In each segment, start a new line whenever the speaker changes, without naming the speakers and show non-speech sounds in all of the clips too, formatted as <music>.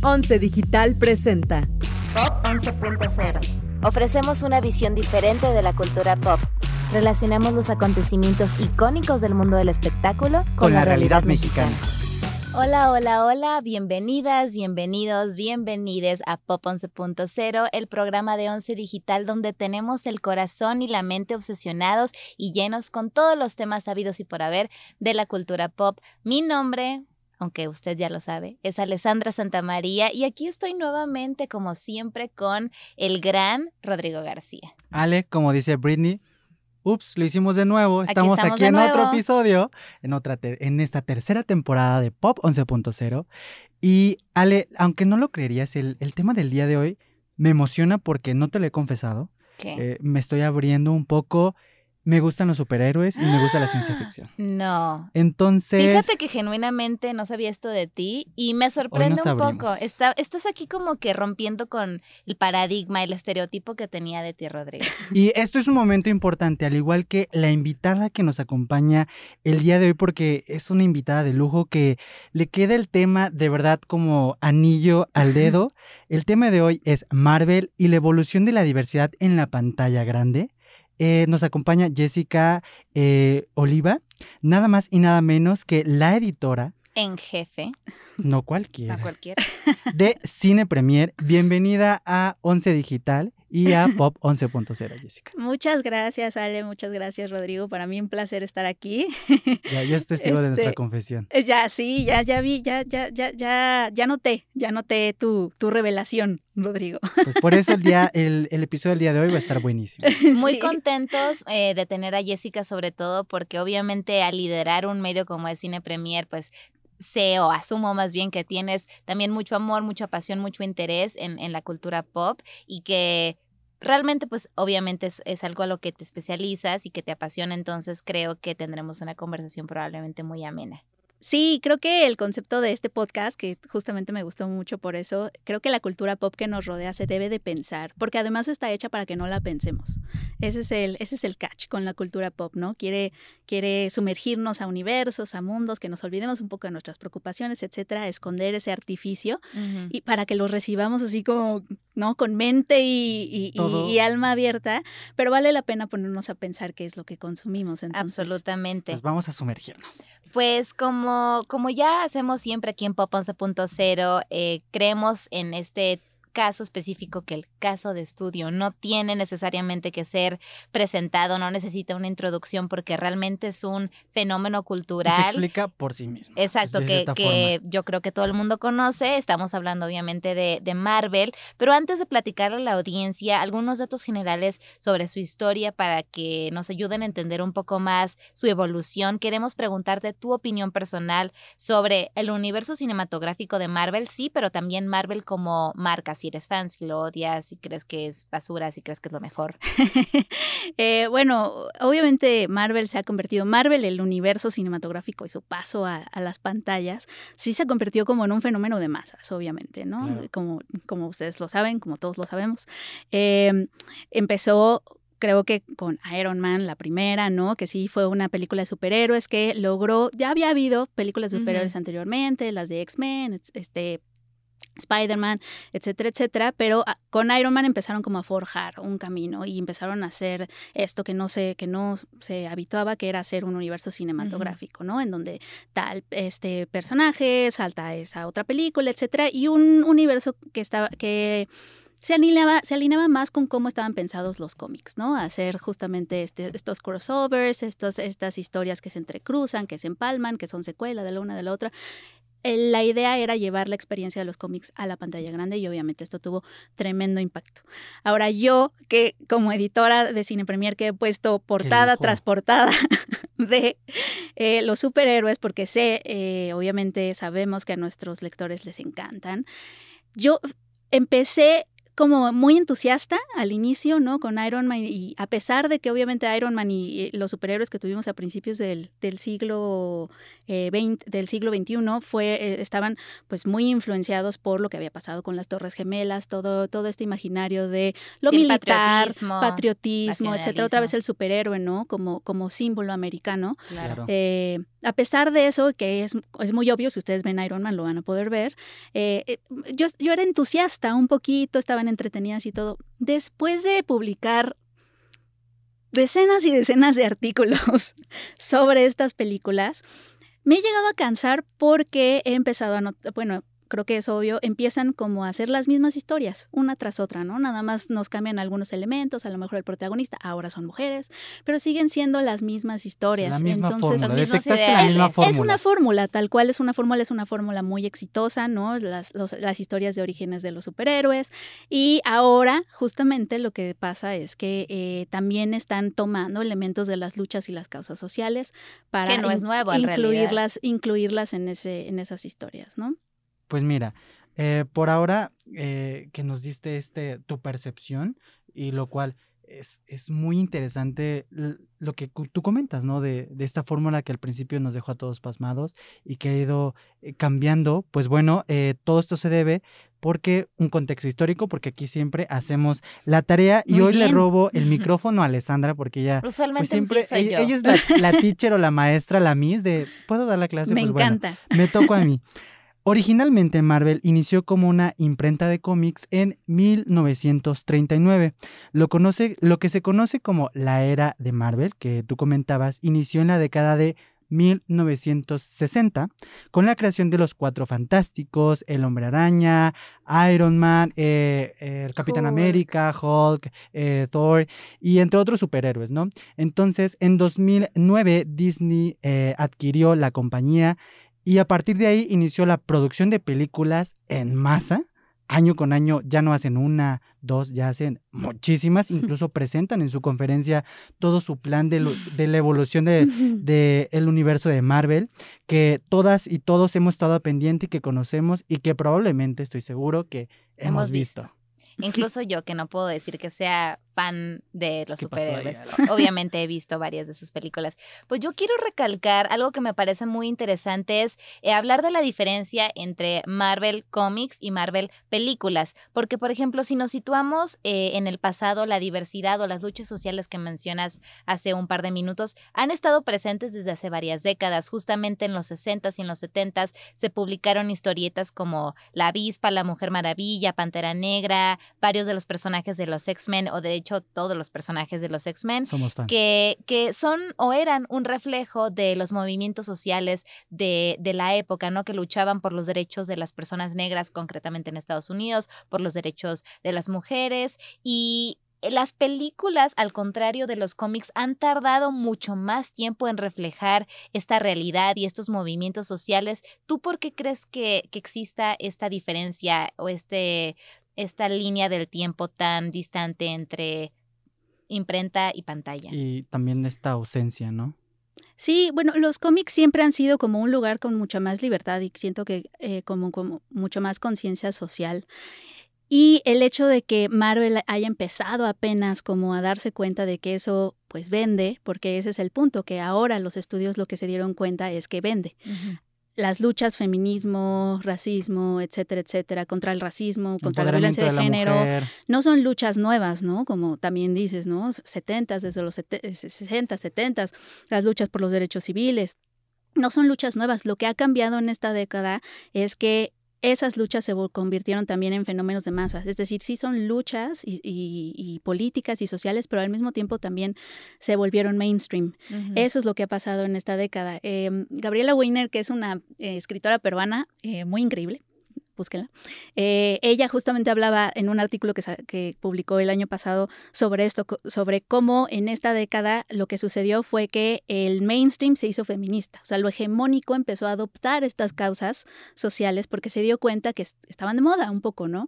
11 Digital presenta
Pop 11.0. Ofrecemos una visión diferente de la cultura pop. Relacionamos los acontecimientos icónicos del mundo del espectáculo con, la, realidad, mexicana. Hola, hola, hola, bienvenidas, bienvenidos, bienvenides a Pop 11.0, el programa de Once Digital donde tenemos el corazón y la mente obsesionados y llenos con todos los temas sabidos y por haber de la cultura pop. Mi nombre, aunque usted ya lo sabe, es Alessandra Santamaría y aquí estoy nuevamente, como siempre, con el gran Rodrigo García.
Ale, como dice Britney, ups, lo hicimos de nuevo. Estamos aquí, en otro episodio, en, otra en esta tercera temporada de Pop 11.0. Y Ale, aunque no lo creerías, el, el, tema del día de hoy me emociona porque no te lo he confesado. Eh, me estoy abriendo un poco me gustan los superhéroes y me gusta la ciencia ficción.
No.
Entonces.
Fíjate que genuinamente no sabía esto de ti y me sorprende un poco. estás aquí como que rompiendo con el paradigma, el estereotipo que tenía de ti, Rodrigo. <laughs>
Y esto es un momento importante, al igual que la invitada que nos acompaña el día de hoy, porque es una invitada de lujo que le queda el tema de verdad como anillo al dedo. El tema de hoy es Marvel y la evolución de la diversidad en la pantalla grande. Eh, nos acompaña Jessica eh, Oliva, nada más y nada menos que la editora.
En jefe.
No <laughs> cualquiera.
No cualquiera.
De Cine Premier. Bienvenida a Once Digital y a <laughs> Pop 11.0, Jessica.
Muchas gracias, Ale, muchas gracias, Rodrigo. Para mí un placer estar aquí.
Ya, ya estoy testigo de nuestra este, confesión.
Eh, ya, sí, ya, ya vi, ya, ya, ya, ya, ya noté, ya noté tu, tu revelación, Rodrigo.
Pues por eso el día, <laughs> el, el, episodio del día de hoy va a estar buenísimo. <laughs>
Muy contentos eh, de tener a Jessica, sobre todo, porque obviamente al liderar un medio como es Cine Premier, pues sé o asumo más bien que tienes también mucho amor, mucha pasión, mucho interés en, en la cultura pop y que realmente pues obviamente es, es, algo a lo que te especializas y que te apasiona, entonces creo que tendremos una conversación probablemente muy amena.
Sí, creo que el concepto de este podcast, que justamente me gustó mucho por eso, creo que la cultura pop que nos rodea se debe de pensar, porque además está hecha para que no la pensemos. Ese es el, ese es el catch con la cultura pop, ¿no? Quiere, quiere sumergirnos a universos, a mundos, que nos olvidemos un poco de nuestras preocupaciones, etcétera, esconder ese artificio y para que lo recibamos así como, ¿no? Con mente y, y, alma abierta, pero vale la pena ponernos a pensar qué es lo que consumimos. Entonces,
Absolutamente.
Pues vamos a sumergirnos.
Pues como, como ya hacemos siempre aquí en Pop 11.0, eh, creemos en este caso específico que el caso de estudio no tiene necesariamente que ser presentado, no necesita una introducción porque realmente es un fenómeno cultural. se
explica por sí mismo.
Exacto, que, que, yo creo que todo el mundo conoce. Estamos hablando obviamente de, de Marvel, pero antes de platicarle a la audiencia algunos datos generales sobre su historia para que nos ayuden a entender un poco más su evolución, queremos preguntarte tu opinión personal sobre el universo cinematográfico de Marvel, sí, pero también Marvel como marca, si eres fan, si lo odias, si crees que es basura, si crees que es lo mejor. <laughs>
Eh, bueno, obviamente Marvel se ha convertido, Marvel, el universo cinematográfico y su paso a, las pantallas, sí se ha convertido como en un fenómeno de masas, obviamente, ¿no? Como, como ustedes lo saben, como todos lo sabemos. Em, empezó creo que con Iron Man, la primera, ¿no? Que sí fue una película de superhéroes que logró, ya había habido películas de superhéroes anteriormente, las de X-Men, este, Spider-Man, etcétera, etcétera, pero ah, con Iron Man empezaron como a forjar un camino y empezaron a hacer esto que no se, que no se habituaba, que era hacer un universo cinematográfico, ¿no? En donde tal este personaje salta a esa otra película, etcétera, y un universo que estaba, que se alineaba, se alineaba más con cómo estaban pensados los cómics, ¿no? Hacer justamente este, estos crossovers, estos, estas historias que se entrecruzan, que se empalman, que son secuela de la una de la otra la idea era llevar la experiencia de los cómics a la pantalla grande y obviamente esto tuvo tremendo impacto. Ahora yo, que como editora de Cine Premier que he puesto portada tras portada <laughs> de eh, los superhéroes, porque sé, eh, obviamente sabemos que a nuestros lectores les encantan, yo empecé como muy entusiasta al inicio, ¿no? Con Iron Man y a pesar de que obviamente Iron Man y los superhéroes que tuvimos a principios del, del siglo eh, del siglo XXI fue, eh, estaban pues muy influenciados por lo que había pasado con las Torres Gemelas, todo, todo este imaginario de lo militar, patriotismo, etcétera. Otra vez el superhéroe, ¿no? Como, como símbolo americano.
Claro.
Eh, a pesar de eso, que es, es, muy obvio, si ustedes ven Iron Man lo van a poder ver, yo, yo era entusiasta un poquito, entretenidas y todo. Después de publicar decenas y decenas de artículos <laughs> sobre estas películas, me he llegado a cansar porque he empezado a notar, bueno, creo que es obvio, empiezan como a hacer las mismas historias, una tras otra, ¿no? Nada más nos cambian algunos elementos, a lo mejor el protagonista, ahora son mujeres, pero siguen siendo las mismas historias. Entonces, Es una fórmula, tal cual es una fórmula, es una fórmula muy exitosa, ¿no? Las, las historias de orígenes de los superhéroes. Y ahora, justamente, lo que pasa es que eh, también están tomando elementos de las luchas y las causas sociales para
que no es nuevo,
incluirlas, incluirlas en, ese, en esas historias, ¿no?
Pues mira, eh, por ahora eh, que nos diste este tu percepción y lo cual es, es muy interesante lo que tú comentas, ¿no? De, de esta fórmula que al principio nos dejó a todos pasmados y que ha ido eh, cambiando. Pues bueno, todo esto se debe porque un contexto histórico, porque aquí siempre hacemos la tarea y hoy le robo el <laughs> micrófono a Alessandra porque ella
pues siempre
ella, ella, es la, la, teacher o la maestra, la miss de ¿puedo dar la clase?
Me
pues
encanta.
me tocó a mí. Originalmente Marvel inició como una imprenta de cómics en 1939. Lo, conoce, lo que se conoce como la era de Marvel, que tú comentabas, inició en la década de 1960 con la creación de los Cuatro Fantásticos, el Hombre Araña, Iron Man, eh, el Capitán América, Hulk, eh, Thor y entre otros superhéroes, ¿no? Entonces, en 2009 Disney eh, adquirió la compañía y a partir de ahí inició la producción de películas en masa. Año con año ya no hacen una, dos, ya hacen muchísimas. <laughs> Incluso presentan en su conferencia todo su plan de, la evolución del <laughs> de, el universo de Marvel, que todas y todos hemos estado pendiente y que conocemos y que probablemente estoy seguro que hemos, visto.
Incluso yo, que no puedo decir que sea fan de los superhéroes. Obviamente he visto varias de sus películas. Pues yo quiero recalcar algo que me parece muy interesante es eh, hablar de la diferencia entre Marvel Comics y Marvel películas. Porque, por ejemplo, si nos situamos eh, en el pasado, la diversidad o las luchas sociales que mencionas hace un par de minutos han estado presentes desde hace varias décadas. Justamente en los 60s y en los 70s se publicaron historietas como La Avispa, La Mujer Maravilla, Pantera Negra, varios de los personajes de los X-Men o de hecho todos los personajes de los X-Men, que, que son o eran un reflejo de los movimientos sociales de, de la época, ¿no? Que luchaban por los derechos de las personas negras, concretamente en Estados Unidos, por los derechos de las mujeres y las películas, al contrario de los cómics, han tardado mucho más tiempo en reflejar esta realidad y estos movimientos sociales. ¿Tú por qué crees que, que exista esta diferencia o este esta línea del tiempo tan distante entre imprenta y pantalla.
Y también esta ausencia, ¿no?
Sí, bueno, los cómics siempre han sido como un lugar con mucha más libertad y siento que eh, como, como mucho más conciencia social. Y el hecho de que Marvel haya empezado apenas como a darse cuenta de que eso pues vende, porque ese es el punto, que ahora los estudios lo que se dieron cuenta es que vende las luchas feminismo, racismo, etcétera, etcétera, contra el racismo, contra la violencia de, género, no son luchas nuevas, ¿no? Como también dices, ¿no? 70, desde los 60, 70, las luchas por los derechos civiles. No son luchas nuevas. Lo que ha cambiado en esta década es que esas luchas se convirtieron también en fenómenos de masas. Es decir, sí son luchas y, políticas y sociales, pero al mismo tiempo también se volvieron mainstream. Eso es lo que ha pasado en esta década. Em, Gabriela Weiner, que es una eh, escritora peruana eh, muy increíble, búsquenla. Eh, ella justamente hablaba en un artículo que, que, publicó el año pasado sobre esto, sobre cómo en esta década lo que sucedió fue que el mainstream se hizo feminista, o sea, lo hegemónico empezó a adoptar estas causas sociales porque se dio cuenta que estaban de moda un poco, ¿no?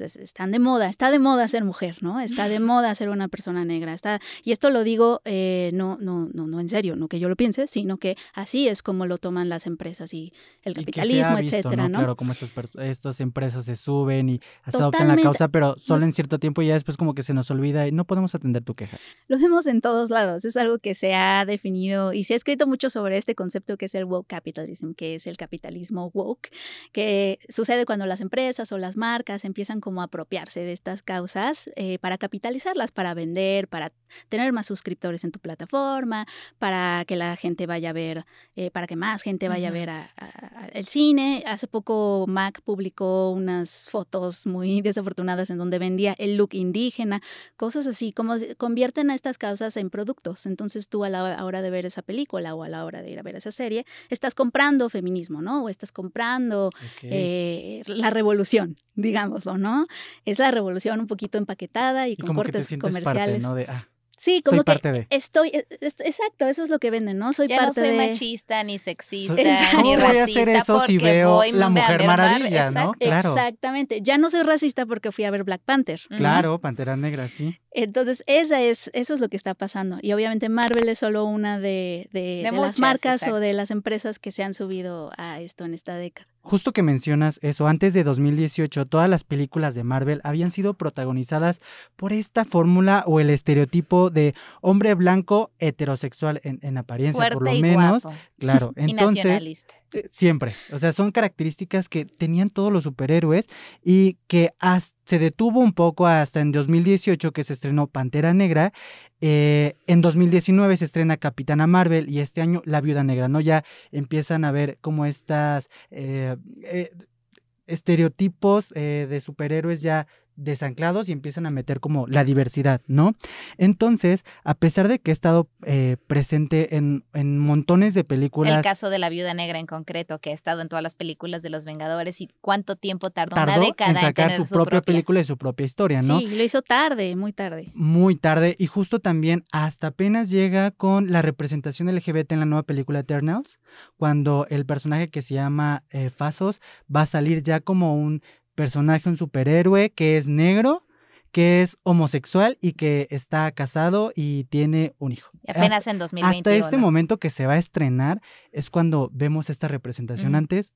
están de moda, está de moda ser mujer, ¿no? Está de <laughs> moda ser una persona negra, está, y esto lo digo eh, no, no, no, no en serio, no que yo lo piense, sino que así es como lo toman las empresas y el capitalismo, etcétera, ¿no?
Claro, como estas personas estas empresas se suben y adoptan la causa, pero solo en cierto tiempo y ya después como que se nos olvida y no podemos atender tu queja.
Lo vemos en todos lados, es algo que se ha definido y se ha escrito mucho sobre este concepto que es el woke capitalism, que es el capitalismo woke, que sucede cuando las empresas o las marcas empiezan como a apropiarse de estas causas eh, para capitalizarlas, para vender, para tener más suscriptores en tu plataforma, para que la gente vaya a ver, eh, para que más gente vaya a ver el cine. Hace poco Mac publicó unas fotos muy desafortunadas en donde vendía el look indígena, cosas así, como convierten a estas causas en productos. Entonces tú a la hora de ver esa película o a la hora de ir a ver esa serie, estás comprando feminismo, ¿no? O estás comprando eh, la revolución, digámoslo, ¿no? Es la revolución un poquito empaquetada y, con cortes comerciales.
Ah,
Sí, como que estoy, e, exacto, eso es lo que venden, ¿no?
Soy
ya
no soy machista, ni sexista, <laughs> ni racista. voy a hacer eso si
veo La Mujer Maravilla, ¿no?
Claro. Exactamente, ya no soy racista porque fui a ver Black Panther.
Claro, Pantera Negra, sí.
Entonces, esa es, eso es lo que está pasando. Y obviamente Marvel es solo una de, de, las marcas o de las empresas que se han subido a esto en esta década.
Justo que mencionas eso, antes de 2018 todas las películas de Marvel habían sido protagonizadas por esta fórmula o el estereotipo de hombre blanco heterosexual en, apariencia, por lo menos. Claro, <laughs> entonces... Eh, siempre. O sea, son características que tenían todos los superhéroes y que se detuvo un poco hasta en 2018 que se estrenó Pantera Negra. Eh, en 2019 se estrena Capitana Marvel y este año La Viuda Negra, ¿no? Ya empiezan a ver como estas eh, estereotipos de superhéroes ya desanclados y empiezan a meter como la diversidad, ¿no? Entonces, a pesar de que he estado eh, presente en, en, montones de películas.
El caso de la viuda negra en concreto, que ha estado en todas las películas de los Vengadores y cuánto tiempo tardó, una década
en sacar su, propia, película y su propia historia, ¿no?
Sí, lo hizo tarde, muy tarde.
Muy tarde y justo también hasta apenas llega con la representación LGBT en la nueva película Eternals, cuando el personaje que se llama eh, Fasos va a salir ya como un personaje, un superhéroe que es negro, que es homosexual y que está casado y tiene un hijo.
apenas en 2021.
Hasta este momento que se va a estrenar es cuando vemos esta representación. Antes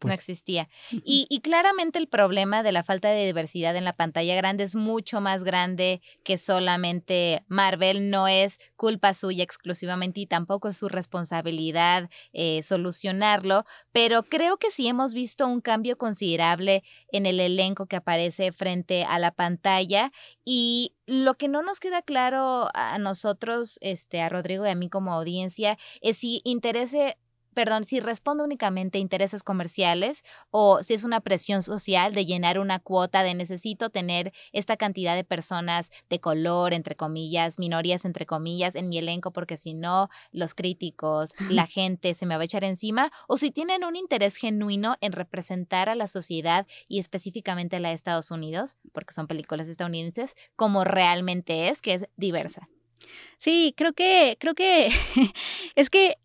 no pues existía. Y, y, claramente el problema de la falta de diversidad en la pantalla grande es mucho más grande que solamente Marvel. No es culpa suya exclusivamente y tampoco es su responsabilidad eh, solucionarlo, pero creo que sí hemos visto un cambio considerable en el elenco que aparece frente a la pantalla y lo que no nos queda claro a nosotros, este, a Rodrigo y a mí como audiencia, es si interese perdón, si responde únicamente a intereses comerciales o si es una presión social de llenar una cuota de necesito tener esta cantidad de personas de color, entre comillas, minorías, entre comillas, en mi elenco, porque si no, los críticos, la <laughs> gente se me va a echar encima, o si tienen un interés genuino en representar a la sociedad y específicamente la de Estados Unidos, porque son películas estadounidenses, como realmente es, que es diversa.
Sí, creo que, creo que <laughs> es que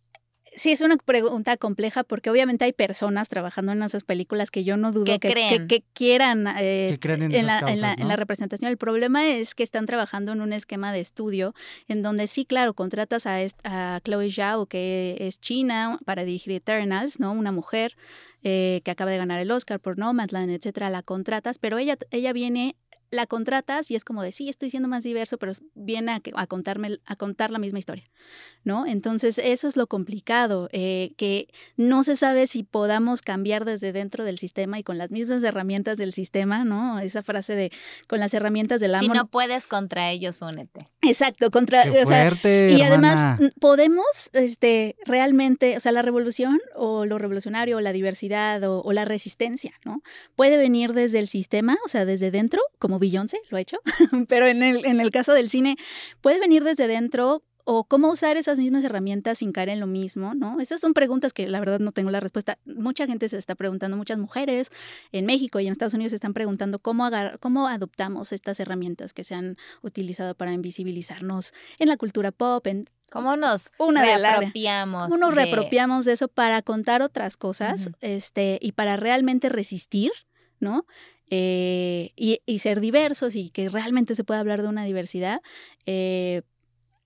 Sí, es una pregunta compleja porque obviamente hay personas trabajando en esas películas que yo no dudo que, que, quieran
eh, en,
la, representación. El problema es que están trabajando en un esquema de estudio en donde sí, claro, contratas a, a Chloe Zhao, que es china, para dirigir Eternals, ¿no? Una mujer eh, que acaba de ganar el Oscar por Nomadland, etcétera, la contratas, pero ella, ella viene la contratas y es como de, sí, estoy siendo más diverso, pero viene a, contarme, a contar la misma historia, ¿no? Entonces, eso es lo complicado, eh, que no se sabe si podamos cambiar desde dentro del sistema y con las mismas herramientas del sistema, ¿no? Esa frase de, con las herramientas del amo.
Si no puedes contra ellos, únete.
Exacto, contra...
y
además, podemos, este, realmente, o sea, la revolución o lo revolucionario o la diversidad o, o la resistencia, ¿no? Puede venir desde el sistema, o sea, desde dentro, como Beyoncé lo ha hecho, <laughs> pero en el, en el caso del cine puede venir desde dentro o cómo usar esas mismas herramientas sin caer en lo mismo, ¿no? Esas son preguntas que la verdad no tengo la respuesta. Mucha gente se está preguntando, muchas mujeres en México y en Estados Unidos se están preguntando cómo, cómo adoptamos estas herramientas que se han utilizado para invisibilizarnos en la cultura pop, en
¿Cómo nos una reapropiamos?
¿Cómo nos reapropiamos de eso para contar otras cosas este, y para realmente resistir, ¿no? Eh, y, ser diversos y que realmente se pueda hablar de una diversidad, eh,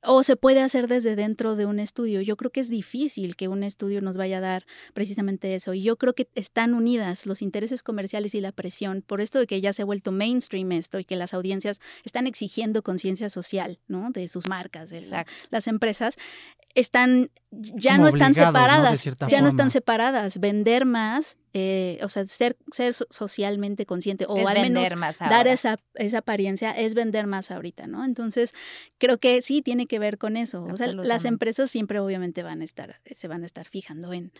o se puede hacer desde dentro de un estudio. Yo creo que es difícil que un estudio nos vaya a dar precisamente eso. Y yo creo que están unidas los intereses comerciales y la presión, por esto de que ya se ha vuelto mainstream esto y que las audiencias están exigiendo conciencia social, ¿no? De sus marcas, de las empresas están ya no están separadas, ya no están separadas. Vender más, eh, o sea, ser, ser socialmente consciente o al menos dar esa, esa apariencia es vender más ahorita, ¿no? Entonces, creo que sí tiene que ver con eso. O sea, las empresas siempre obviamente van a estar, se van a estar fijando en,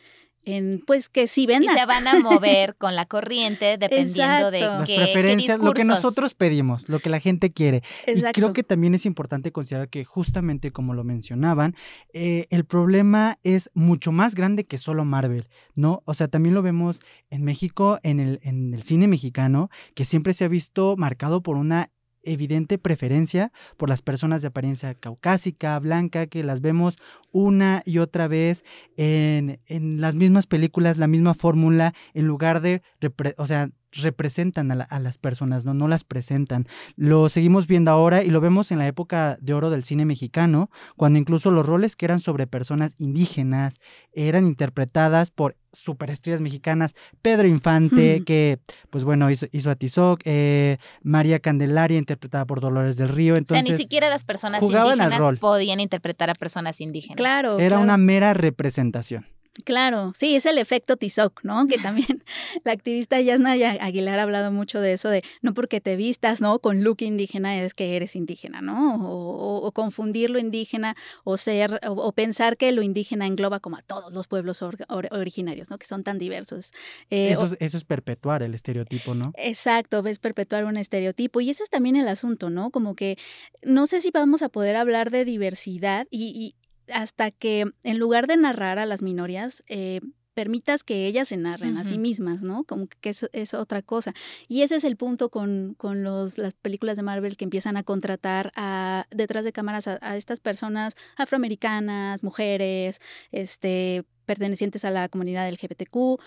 en pues que sí vendan.
Y se van a mover con la corriente <laughs> dependiendo de
las preferencias, lo que nosotros pedimos, lo que la gente quiere. Y creo que también es importante considerar que justamente como lo mencionaban, eh, el problema es mucho más grande que solo Marvel, ¿no? O sea, también lo vemos en México, en el, en el cine mexicano, que siempre se ha visto marcado por una evidente preferencia por las personas de apariencia caucásica, blanca, que las vemos una y otra vez en, en las mismas películas, la misma fórmula, en lugar de, o sea, representan a, las personas, ¿no? no las presentan. Lo seguimos viendo ahora y lo vemos en la época de oro del cine mexicano, cuando incluso los roles que eran sobre personas indígenas eran interpretadas por superestrellas mexicanas, Pedro Infante, <laughs> que pues bueno, hizo, hizo a Tizoc, eh, María Candelaria, interpretada por Dolores del Río. Entonces,
o sea, ni siquiera las personas indígenas podían interpretar a personas indígenas.
Claro.
Era una mera representación.
Claro, sí, es el efecto Tizoc, ¿no? Que también <laughs> la activista Yasna Aguilar ha hablado mucho de eso, de no porque te vistas, ¿no? Con look indígena es que eres indígena, ¿no? O, confundir lo indígena o ser, o, pensar que lo indígena engloba como a todos los pueblos originarios, ¿no? Que son tan diversos.
Eh, eso, eso, es perpetuar el estereotipo, ¿no?
Exacto, ves perpetuar un estereotipo. Y ese es también el asunto, ¿no? Como que no sé si vamos a poder hablar de diversidad y hasta que en lugar de narrar a las minorías, eh, permitas que ellas se narren a sí mismas, ¿no? Como que es, es, otra cosa. Y ese es el punto con, con los, las películas de Marvel que empiezan a contratar a, detrás de cámaras a, a estas personas afroamericanas, mujeres, este, pertenecientes a la comunidad LGBTQ,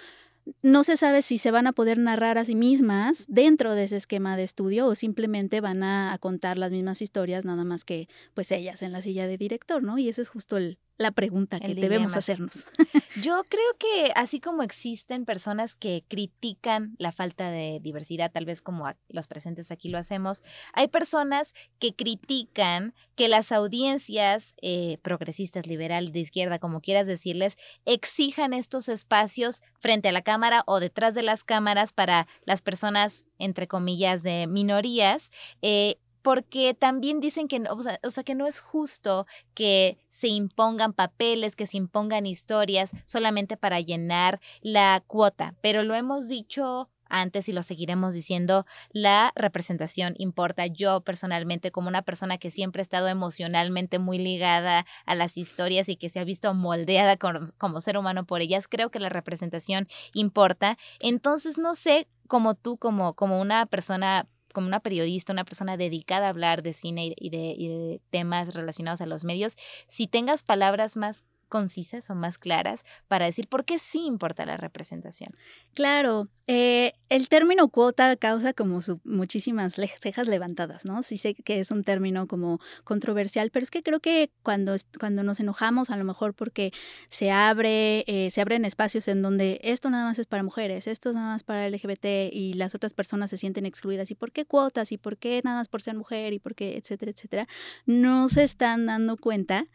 no se sabe si se van a poder narrar a sí mismas dentro de ese esquema de estudio o simplemente van a, a, contar las mismas historias, nada más que pues ellas en la silla de director, ¿no? Y ese es justo el, la pregunta que debemos hacernos. <laughs> <laughs>
Yo creo que así como existen personas que critican la falta de diversidad, tal vez como los presentes aquí lo hacemos, hay personas que critican que las audiencias eh, progresistas, liberal, de izquierda, como quieras decirles, exijan estos espacios frente a la cámara o detrás de las cámaras para las personas, entre comillas, de minorías. Eh, porque también dicen que no, o sea, que no es justo que se impongan papeles, que se impongan historias solamente para llenar la cuota, pero lo hemos dicho antes y lo seguiremos diciendo, la representación importa. Yo personalmente, como una persona que siempre ha estado emocionalmente muy ligada a las historias y que se ha visto moldeada como, como ser humano por ellas, creo que la representación importa. Entonces, no sé, como tú, como, como una persona como una periodista, una persona dedicada a hablar de cine y de, y de, temas relacionados a los medios, si tengas palabras más concisas o más claras para decir por qué sí importa la representación.
Claro, eh, el término cuota causa como muchísimas cejas levantadas, ¿no? Sí sé que es un término como controversial, pero es que creo que cuando, cuando nos enojamos, a lo mejor porque se abre, eh, se abren espacios en donde esto nada más es para mujeres, esto nada más para LGBT y las otras personas se sienten excluidas. ¿Y por qué cuotas? ¿Y por qué nada más por ser mujer? ¿Y por qué, etcétera, etcétera? No se están dando cuenta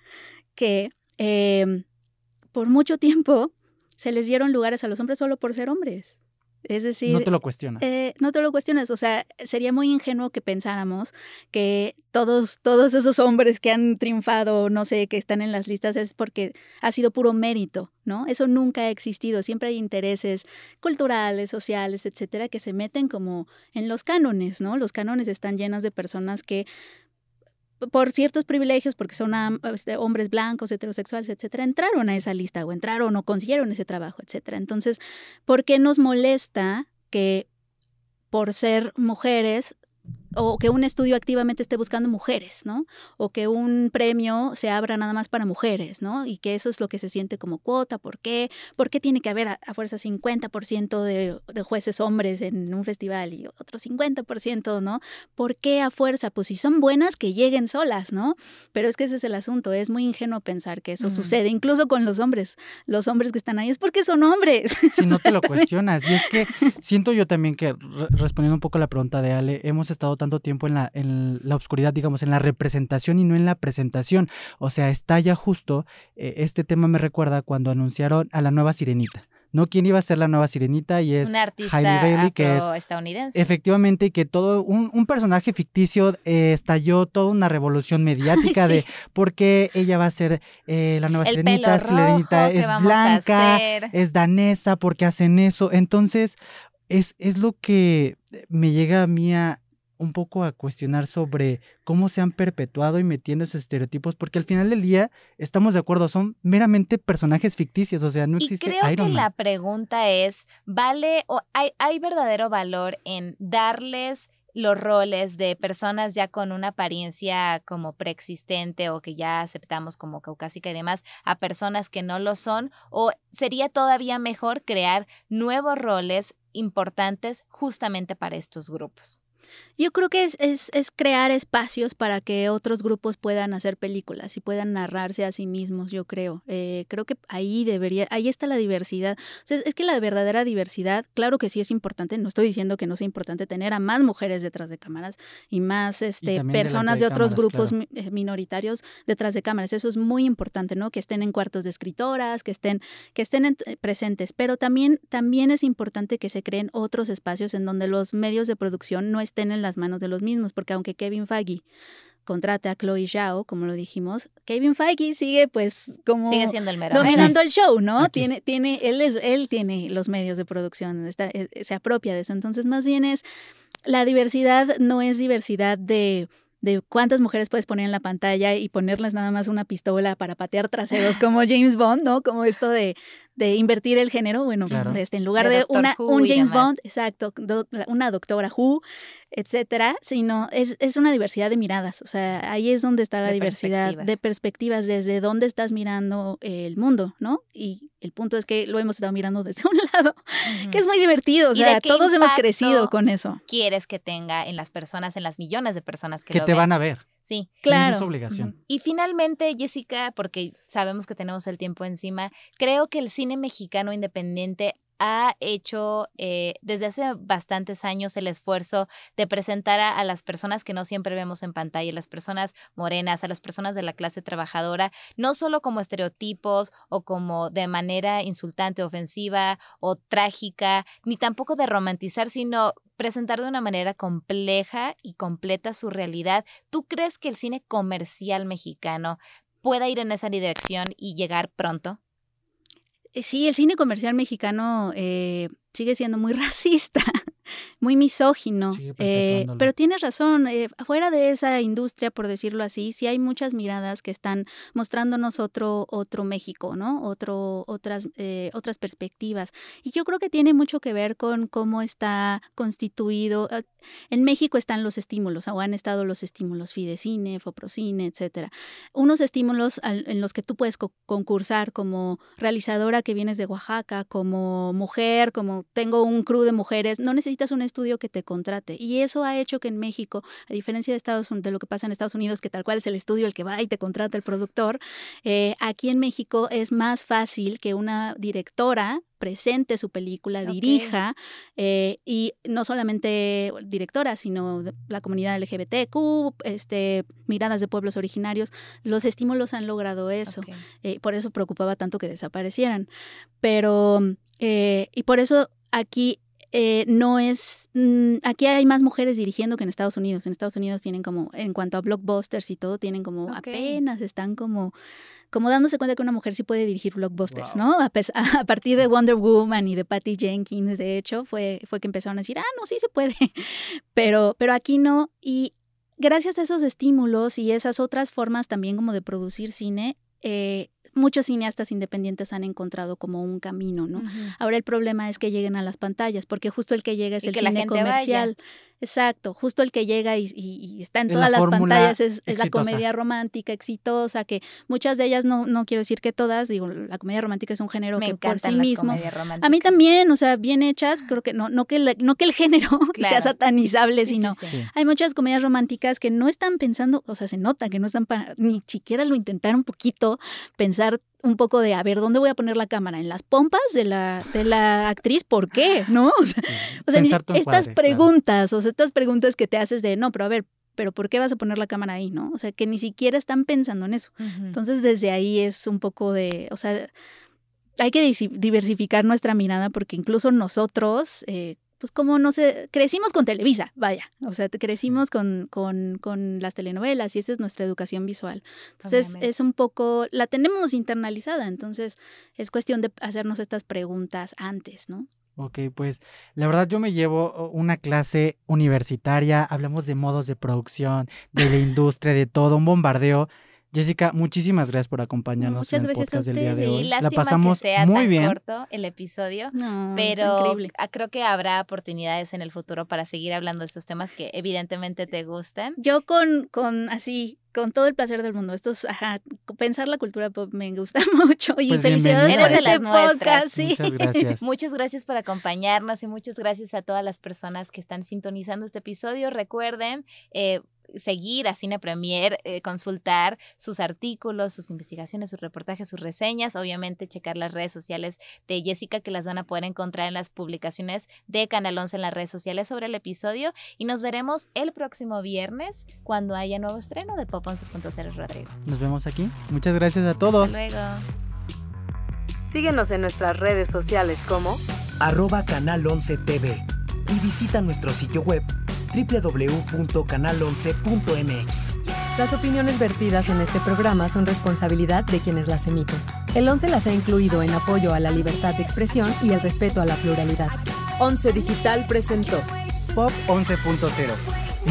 que Em, por mucho tiempo se les dieron lugares a los hombres solo por ser hombres. Es decir,
no te lo cuestionas.
Eh, no te lo cuestionas. O sea, sería muy ingenuo que pensáramos que todos, todos esos hombres que han triunfado, no sé, que están en las listas, es porque ha sido puro mérito, ¿no? Eso nunca ha existido. Siempre hay intereses culturales, sociales, etcétera, que se meten como en los cánones, ¿no? Los cánones están llenos de personas que por ciertos privilegios, porque son este, hombres blancos, heterosexuales, etcétera, entraron a esa lista o entraron o consiguieron ese trabajo, etcétera. Entonces, ¿por qué nos molesta que por ser mujeres o que un estudio activamente esté buscando mujeres, ¿no? O que un premio se abra nada más para mujeres, ¿no? Y que eso es lo que se siente como cuota, ¿por qué? ¿Por qué tiene que haber a, fuerza 50% de, de jueces hombres en un festival y otro 50%, ¿no? ¿Por qué a fuerza? Pues si son buenas, que lleguen solas, ¿no? Pero es que ese es el asunto, es muy ingenuo pensar que eso sucede, incluso con los hombres. Los hombres que están ahí es porque son hombres.
Si no te lo <laughs> cuestionas. Y es que siento yo también que, respondiendo un poco a la pregunta de Ale, hemos estado tanto tiempo en la, en la oscuridad, digamos, en la representación y no en la presentación. O sea, está ya justo, eh, este tema me recuerda cuando anunciaron a la nueva sirenita. ¿no? ¿Quién iba a ser la nueva sirenita? Y es
Hailey Bailey, que es estadounidense.
Efectivamente, que todo un, personaje ficticio eh, estalló toda una revolución mediática <laughs> de por qué ella va a ser eh, la nueva sirenita, sirenita es blanca, es danesa, ¿por qué hacen eso? Entonces, es, es lo que me llega a mí a, un poco a cuestionar sobre cómo se han perpetuado y metiendo esos estereotipos, porque al final del día estamos de acuerdo, son meramente personajes ficticios, o sea, no existe.
Y creo que la pregunta es, ¿vale o hay, hay verdadero valor en darles los roles de personas ya con una apariencia como preexistente o que ya aceptamos como caucásica y demás a personas que no lo son? ¿O sería todavía mejor crear nuevos roles importantes justamente para estos grupos?
Yo creo que es, es, es, crear espacios para que otros grupos puedan hacer películas y puedan narrarse a sí mismos, yo creo. Eh, creo que ahí debería, ahí está la diversidad. es que la verdadera diversidad, claro que sí es importante, no estoy diciendo que no sea importante tener a más mujeres detrás de cámaras y más este, personas de, otros grupos eh, minoritarios detrás de cámaras. Eso es muy importante, ¿no? Que estén en cuartos de escritoras, que estén, que estén eh, presentes. Pero también, también es importante que se creen otros espacios en donde los medios de producción no estén en las manos de los mismos, porque aunque Kevin Feige contrate a Chloe Zhao, como lo dijimos, Kevin Feige sigue pues como
sigue siendo el mero
dominando el show, ¿no? Tiene tiene él es él tiene los medios de producción, está, e, se apropia de eso. Entonces, más bien es la diversidad no es diversidad de de cuántas mujeres puedes poner en la pantalla y ponerles nada más una pistola para patear traseros como <laughs> James Bond, ¿no? Como esto de, de invertir el género, bueno, este, en lugar de, una, un James Bond, exacto, una doctora Who, etcétera, sino es, es, una diversidad de miradas, o sea, ahí es donde está la diversidad de perspectivas, desde dónde estás mirando el mundo, ¿no? Y el punto es que lo hemos estado mirando desde un <laughs> lado, que es muy divertido, o sea, todos hemos crecido con eso.
Quieres que tenga en las personas, en las millones de personas que,
que te van a ver.
Sí,
claro. es obligación.
Y finalmente, Jessica, porque sabemos que tenemos el tiempo encima, creo que el cine mexicano independiente ha hecho eh, desde hace bastantes años el esfuerzo de presentar a, las personas que no siempre vemos en pantalla, las personas morenas, a las personas de la clase trabajadora, no solo como estereotipos o como de manera insultante, ofensiva o trágica, ni tampoco de romantizar, sino presentar de una manera compleja y completa su realidad. ¿Tú crees que el cine comercial mexicano pueda ir en esa dirección y llegar pronto?
Eh, sí, el cine comercial mexicano eh, sigue siendo muy <laughs> racista muy misógino. Eh, pero tienes razón, eh, fuera de esa industria, por decirlo así, sí hay muchas miradas que están mostrándonos otro, otro México, ¿no? Otro, otras, eh, otras perspectivas. Y yo creo que tiene mucho que ver con cómo está constituido. Ah, en México están los estímulos, o han estado los estímulos Fidecine, Foprocine, etcétera. Unos estímulos en los que tú puedes concursar como realizadora que vienes de Oaxaca, como mujer, como tengo un crew de mujeres, no necesitas necesitas un estudio que te contrate. Y eso ha hecho que en México, a diferencia de, Estados, de lo que pasa en Estados Unidos, que tal cual es el estudio el que va y te contrata el productor, eh, aquí en México es más fácil que una directora presente su película, dirija, eh, y no solamente directora, sino la comunidad LGBTQ, este, miradas de pueblos originarios, los estímulos han logrado eso. Eh, por eso preocupaba tanto que desaparecieran. Pero, y por eso aquí eh, no es, mm, aquí hay más mujeres dirigiendo que en Estados Unidos. En Estados Unidos tienen como, en cuanto a blockbusters y todo, tienen como apenas están como, como dándose cuenta que una mujer sí puede dirigir blockbusters, ¿no? A, a, partir de Wonder Woman y de Patty Jenkins, de hecho, fue, fue que empezaron a decir, ah, no, sí se puede. <laughs> Pero, pero aquí no. Y gracias a esos estímulos y esas otras formas también como de producir cine, eh, muchos cineastas independientes han encontrado como un camino, ¿no? Ahora el problema es que lleguen a las pantallas, porque justo el que llega es el cine comercial. Exacto, justo el que llega y, está en todas las pantallas es, la comedia romántica exitosa, que muchas de ellas, no, no quiero decir que todas, digo, la comedia romántica es un género que por sí mismo. A mí también, o sea, bien hechas, creo que no, no, que, no que el género <laughs> sea satanizable, sino hay muchas comedias románticas que no están pensando, o sea, se nota que no están, para, ni siquiera lo intentaron un poquito, pensar un poco de, a ver, ¿dónde voy a poner la cámara? ¿En las pompas de la, de la actriz? ¿Por qué? <gasps> ¿No? <laughs> O sea, estas preguntas, o sea, estas preguntas que te haces de, no, pero a ver, pero ¿por qué vas a poner la cámara ahí, no? O sea, que ni siquiera están pensando en eso. Entonces, desde ahí es un poco de, o sea, hay que diversificar nuestra mirada porque incluso nosotros, eh, pues como no sé, crecimos con Televisa, vaya, o sea, crecimos con, con, con, las telenovelas y esa es nuestra educación visual. Entonces es un poco, la tenemos internalizada, entonces es cuestión de hacernos estas preguntas antes, ¿no?
Ok, pues la verdad yo me llevo una clase universitaria, hablamos de modos de producción, de la industria, de todo, un bombardeo Jessica, muchísimas gracias por acompañarnos en el podcast del día de hoy.
la pasamos que sea muy tan bien. corto el episodio, pero creo que habrá oportunidades en el futuro para seguir hablando de estos temas que evidentemente te gustan.
Yo con, con así, con todo el placer del mundo. Esto es, ajá, pensar la cultura pop me gusta <laughs> mucho y pues felicidades
Eres de las podcast, sí. Muchas gracias. <laughs> muchas gracias por acompañarnos y muchas gracias a todas las personas que están sintonizando este episodio. Recuerden, eh, seguir a Cine Premier, eh, consultar sus artículos, sus investigaciones, sus reportajes, sus reseñas, obviamente checar las redes sociales de Jessica que las van a poder encontrar en las publicaciones de Canal 11 en las redes sociales sobre el episodio y nos veremos el próximo viernes cuando haya nuevo estreno de Pop 11.0 Rodrigo.
Nos vemos aquí. Muchas gracias a todos.
Hasta luego.
Síguenos en nuestras redes sociales como
arroba canal 11 TV y visita nuestro sitio web www.canal11.mx.
Las opiniones vertidas en este programa son responsabilidad de quienes las emiten. El 11 las ha incluido en apoyo a la libertad de expresión y el respeto a la pluralidad. 11 Digital presentó
Pop 11.0,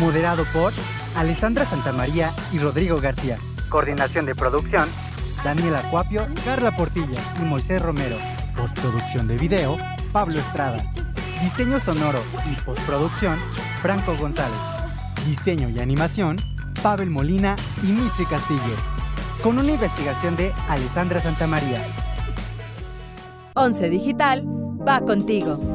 moderado por Alessandra Santamaría y Rodrigo García. Coordinación de producción, Daniela Cuapio, Carla Portilla y Moisés Romero. Postproducción de video, Pablo Estrada. Diseño sonoro y postproducción, Franco González. Diseño y animación, Pavel Molina y Mitzi Castillo. Con una investigación de Alessandra Santamaría.
11 Digital va contigo.